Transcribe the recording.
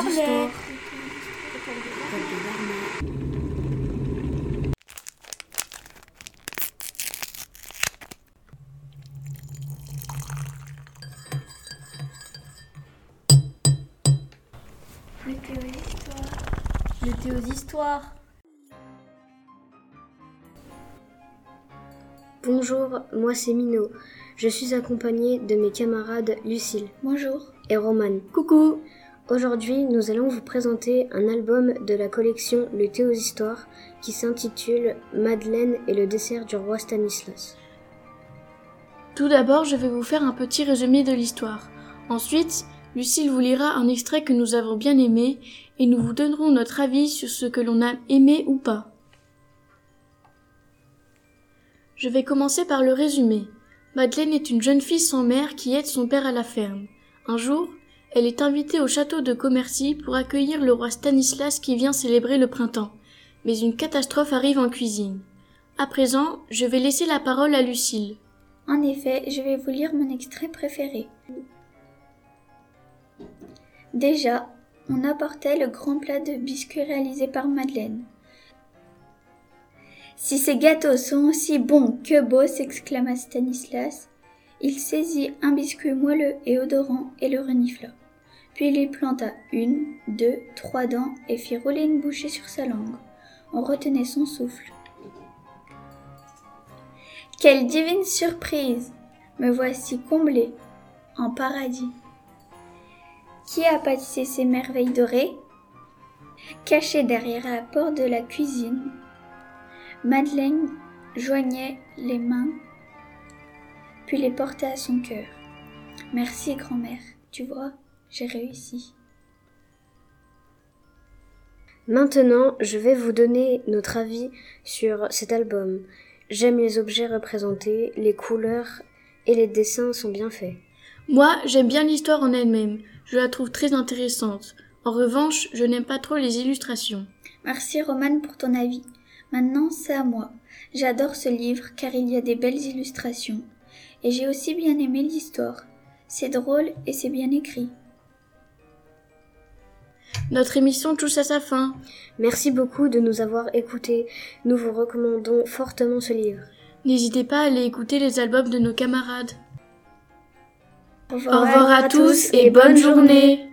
Carnet. Météo d'histoire. Bonjour, moi c'est Mino. Je suis accompagnée de mes camarades Lucille. Bonjour. Et Romane. Coucou. Aujourd'hui, nous allons vous présenter un album de la collection Le Théos Histoire qui s'intitule Madeleine et le dessert du roi Stanislas. Tout d'abord, je vais vous faire un petit résumé de l'histoire. Ensuite, Lucille vous lira un extrait que nous avons bien aimé et nous vous donnerons notre avis sur ce que l'on a aimé ou pas. Je vais commencer par le résumé. Madeleine est une jeune fille sans mère qui aide son père à la ferme. Un jour, elle est invitée au château de Commercy pour accueillir le roi Stanislas qui vient célébrer le printemps. Mais une catastrophe arrive en cuisine. À présent, je vais laisser la parole à Lucille. En effet, je vais vous lire mon extrait préféré. Déjà, on apportait le grand plat de biscuits réalisé par Madeleine. Si ces gâteaux sont aussi bons que beaux, s'exclama Stanislas. Il saisit un biscuit moelleux et odorant et le renifla. Puis il y planta une, deux, trois dents et fit rouler une bouchée sur sa langue. On retenait son souffle. Quelle divine surprise Me voici comblé, en paradis. Qui a pâtissé ces merveilles dorées? Caché derrière la porte de la cuisine, Madeleine joignait les mains, puis les portait à son cœur. Merci, grand-mère. Tu vois, j'ai réussi. Maintenant, je vais vous donner notre avis sur cet album. J'aime les objets représentés, les couleurs et les dessins sont bien faits. Moi, j'aime bien l'histoire en elle-même. Je la trouve très intéressante. En revanche, je n'aime pas trop les illustrations. Merci Romane pour ton avis. Maintenant, c'est à moi. J'adore ce livre car il y a des belles illustrations. Et j'ai aussi bien aimé l'histoire. C'est drôle et c'est bien écrit. Notre émission touche à sa fin. Merci beaucoup de nous avoir écoutés. Nous vous recommandons fortement ce livre. N'hésitez pas à aller écouter les albums de nos camarades. Au revoir, Au revoir à tous et bonne journée.